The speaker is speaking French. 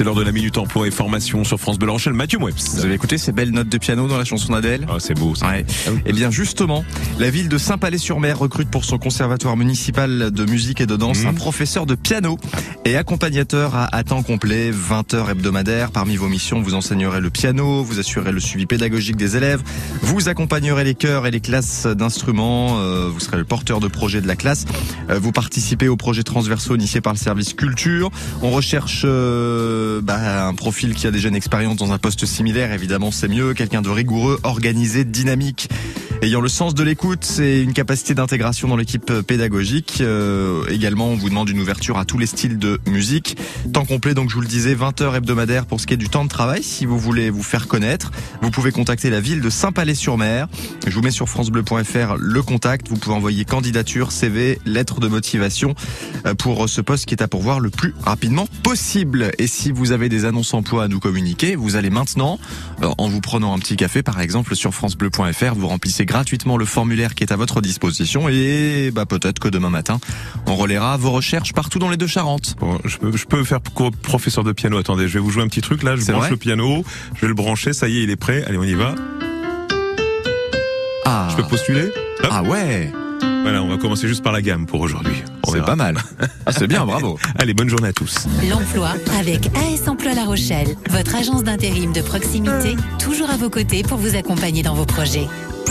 C'est l'heure de la Minute Emploi et Formation sur France Bleu Rochelle. Mathieu Moueps. Vous avez écouté ces belles notes de piano dans la chanson d'Adèle? Ah, c'est beau ça. Ouais. Eh bien justement, la ville de Saint-Palais-sur-Mer recrute pour son conservatoire municipal de musique et de danse Mhm. un professeur de piano et accompagnateur à, à temps complet, 20 heures hebdomadaires. Parmi vos missions, vous enseignerez le piano, vous assurerez le suivi pédagogique des élèves, vous accompagnerez les chœurs et les classes d'instruments, euh, vous serez le porteur de projet de la classe, euh, vous participez aux projets transversaux initiés par le service culture. On recherche euh, bah, un profil qui a déjà une expérience dans un poste similaire, évidemment c'est mieux, quelqu'un de rigoureux, organisé, dynamique, ayant le sens de l'écoute et une capacité d'intégration dans l'équipe pédagogique. Euh, également, on vous demande une ouverture à tous les styles de musique. Temps complet, donc je vous le disais, 20 heures hebdomadaires pour ce qui est du temps de travail. Si vous voulez vous faire connaître, vous pouvez contacter la ville de Saint-Palais-sur-Mer. Je vous mets sur francebleu.fr le contact. Vous pouvez envoyer candidature, CV, lettre de motivation euh, pour ce poste qui est à pourvoir le plus rapidement possible. Et si vous avez des annonces emploi à nous communiquer, vous allez maintenant, euh, en vous prenant un petit café par exemple sur francebleu.fr, vous remplissez gratuitement le formulaire qui est à votre disposition et bah, peut-être que demain matin, on relaiera vos recherches partout dans les deux Charentes. Bon, je peux, je peux faire professeur de piano. Attendez, je vais vous jouer un petit truc là. Je C'est branche vrai le piano, je vais le brancher. Ça y est, il est prêt. Allez, on y va. Ah, Je peux postuler Hop. ah ouais, Voilà, on va commencer juste par la gamme pour aujourd'hui. On c'est pas mal. Ah, c'est bien, bravo. Allez, bonne journée à tous. L'emploi avec AS Emploi La Rochelle, votre agence d'intérim de proximité, toujours à vos côtés pour vous accompagner dans vos projets.